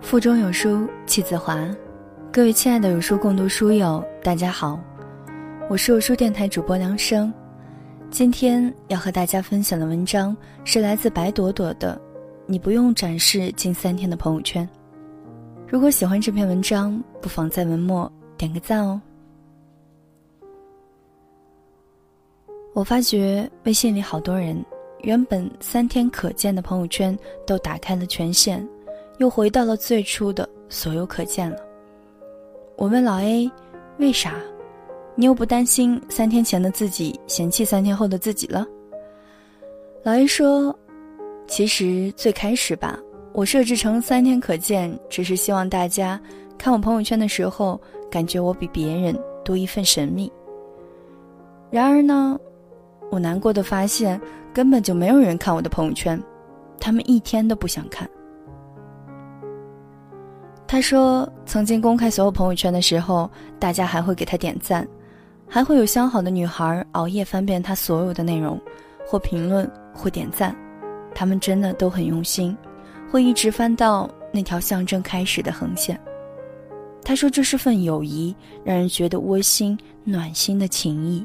腹中有书气自华，各位亲爱的有书共读书友，大家好，我是有书电台主播梁生。今天要和大家分享的文章是来自白朵朵的《你不用展示近三天的朋友圈》。如果喜欢这篇文章，不妨在文末点个赞哦。我发觉微信里好多人，原本三天可见的朋友圈都打开了权限。又回到了最初的所有可见了。我问老 A：“ 为啥？你又不担心三天前的自己嫌弃三天后的自己了？”老 A 说：“其实最开始吧，我设置成三天可见，只是希望大家看我朋友圈的时候，感觉我比别人多一份神秘。然而呢，我难过的发现，根本就没有人看我的朋友圈，他们一天都不想看。”他说：“曾经公开所有朋友圈的时候，大家还会给他点赞，还会有相好的女孩熬夜翻遍他所有的内容，或评论，或点赞。他们真的都很用心，会一直翻到那条象征开始的横线。”他说：“这是份友谊，让人觉得窝心、暖心的情谊。”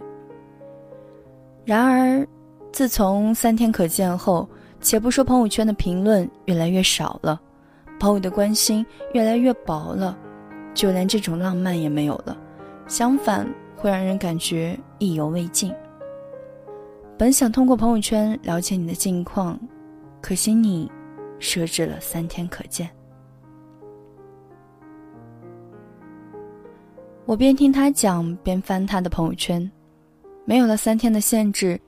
然而，自从三天可见后，且不说朋友圈的评论越来越少了。朋友的关心越来越薄了，就连这种浪漫也没有了，相反会让人感觉意犹未尽。本想通过朋友圈了解你的近况，可惜你设置了三天可见。我边听他讲边翻他的朋友圈，没有了三天的限制，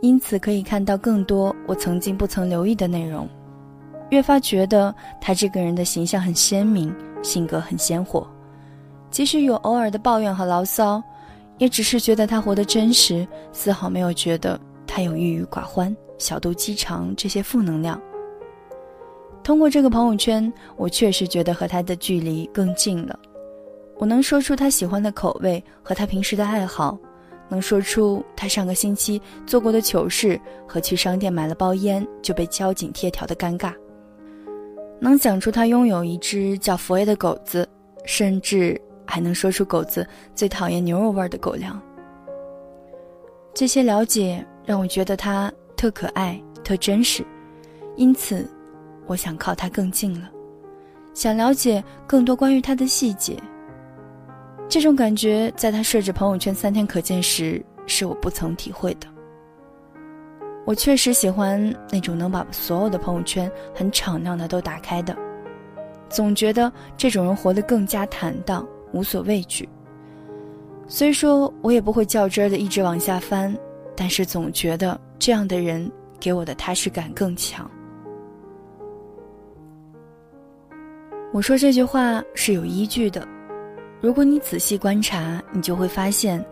因此可以看到更多我曾经不曾留意的内容。越发觉得他这个人的形象很鲜明，性格很鲜活，即使有偶尔的抱怨和牢骚，也只是觉得他活得真实，丝毫没有觉得他有郁郁寡欢、小肚鸡肠这些负能量。通过这个朋友圈，我确实觉得和他的距离更近了。我能说出他喜欢的口味和他平时的爱好，能说出他上个星期做过的糗事和去商店买了包烟就被交警贴条的尴尬。能讲出他拥有一只叫佛爷的狗子，甚至还能说出狗子最讨厌牛肉味的狗粮。这些了解让我觉得他特可爱、特真实，因此，我想靠他更近了，想了解更多关于他的细节。这种感觉在他设置朋友圈三天可见时，是我不曾体会的。我确实喜欢那种能把所有的朋友圈很敞亮的都打开的，总觉得这种人活得更加坦荡，无所畏惧。虽说我也不会较真儿的一直往下翻，但是总觉得这样的人给我的踏实感更强。我说这句话是有依据的，如果你仔细观察，你就会发现，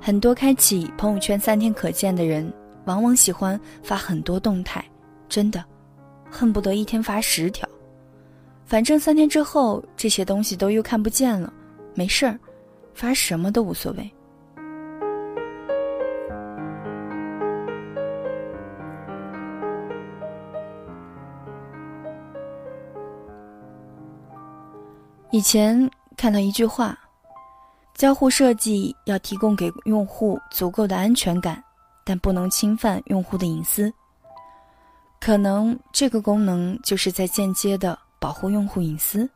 很多开启朋友圈三天可见的人。往往喜欢发很多动态，真的，恨不得一天发十条。反正三天之后这些东西都又看不见了，没事儿，发什么都无所谓。以前看到一句话：交互设计要提供给用户足够的安全感。但不能侵犯用户的隐私。可能这个功能就是在间接的保护用户隐私。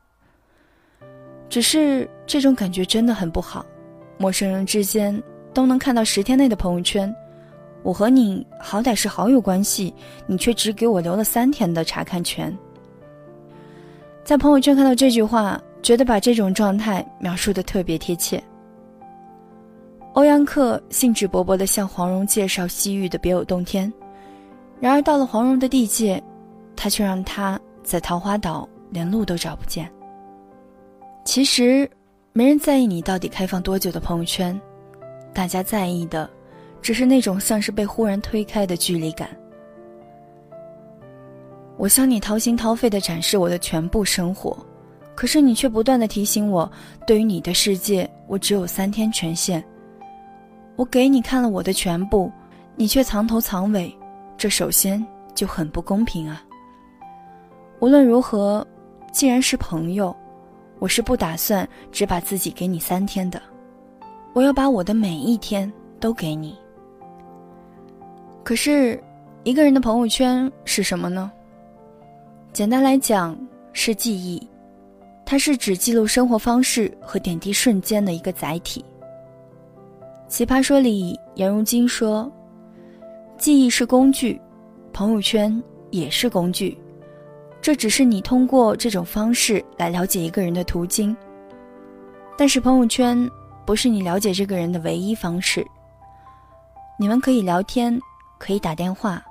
只是这种感觉真的很不好。陌生人之间都能看到十天内的朋友圈，我和你好歹是好友关系，你却只给我留了三天的查看权。在朋友圈看到这句话，觉得把这种状态描述的特别贴切。欧阳克兴致勃勃地向黄蓉介绍西域的别有洞天，然而到了黄蓉的地界，他却让他在桃花岛连路都找不见。其实，没人在意你到底开放多久的朋友圈，大家在意的，只是那种像是被忽然推开的距离感。我向你掏心掏肺的展示我的全部生活，可是你却不断的提醒我，对于你的世界，我只有三天权限。我给你看了我的全部，你却藏头藏尾，这首先就很不公平啊。无论如何，既然是朋友，我是不打算只把自己给你三天的，我要把我的每一天都给你。可是，一个人的朋友圈是什么呢？简单来讲，是记忆，它是指记录生活方式和点滴瞬间的一个载体。奇葩说里，颜如晶说：“记忆是工具，朋友圈也是工具，这只是你通过这种方式来了解一个人的途径。但是朋友圈不是你了解这个人的唯一方式。你们可以聊天，可以打电话，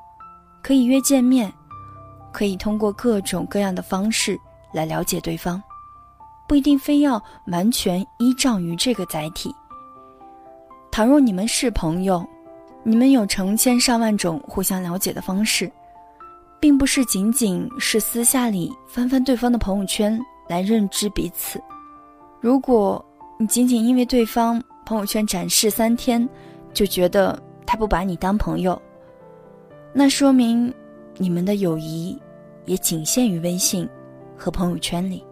可以约见面。”可以通过各种各样的方式来了解对方，不一定非要完全依仗于这个载体。倘若你们是朋友，你们有成千上万种互相了解的方式，并不是仅仅是私下里翻翻对方的朋友圈来认知彼此。如果你仅仅因为对方朋友圈展示三天，就觉得他不把你当朋友，那说明。你们的友谊也仅限于微信和朋友圈里。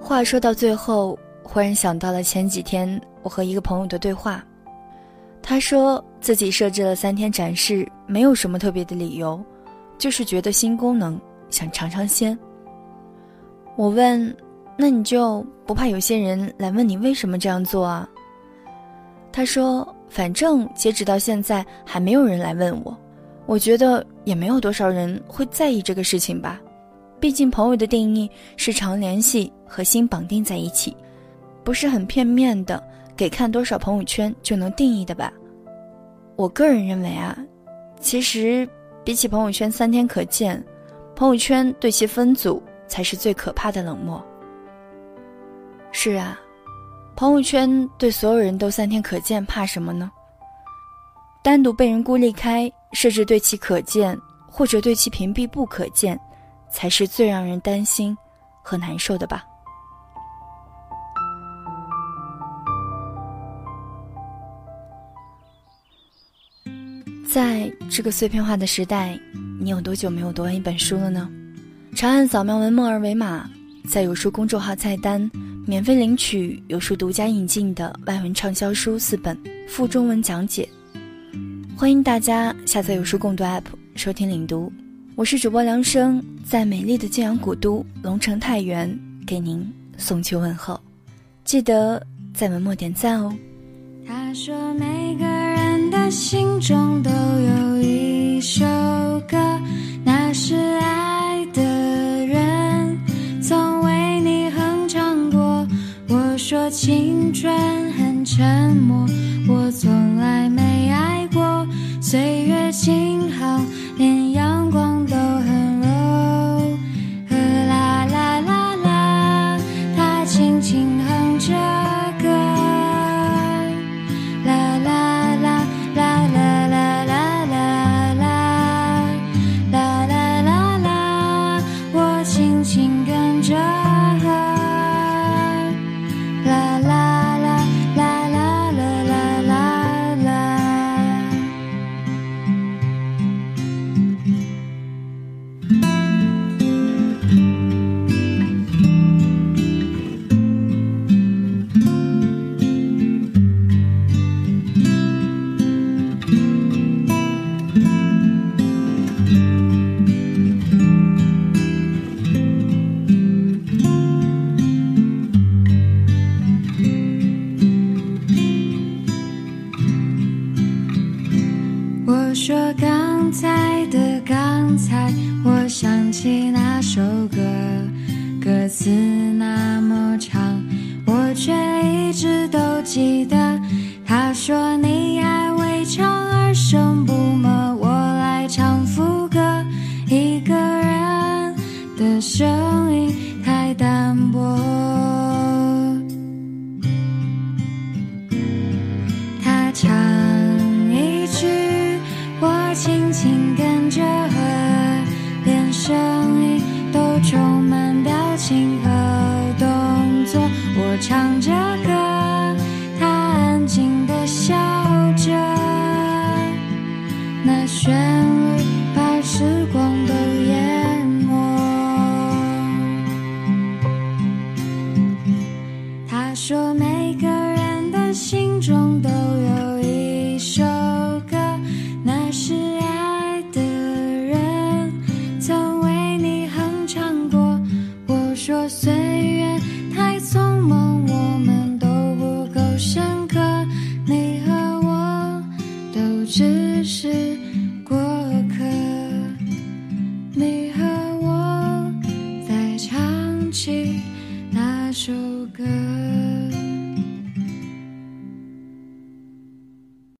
话说到最后，忽然想到了前几天我和一个朋友的对话。他说自己设置了三天展示，没有什么特别的理由，就是觉得新功能想尝尝鲜。我问：“那你就不怕有些人来问你为什么这样做啊？”他说。反正截止到现在还没有人来问我，我觉得也没有多少人会在意这个事情吧。毕竟朋友的定义是常联系和心绑定在一起，不是很片面的给看多少朋友圈就能定义的吧。我个人认为啊，其实比起朋友圈三天可见，朋友圈对其分组才是最可怕的冷漠。是啊。朋友圈对所有人都三天可见，怕什么呢？单独被人孤立开，设置对其可见，或者对其屏蔽不可见，才是最让人担心和难受的吧。在这个碎片化的时代，你有多久没有读完一本书了呢？长按扫描文末二维码，在有书公众号菜单。免费领取有书独家引进的外文畅销书四本，附中文讲解。欢迎大家下载有书共读 App 收听领读。我是主播梁生，在美丽的晋阳古都龙城太原给您送去问候。记得在文末点赞哦。他说每个人的心中都各自。时光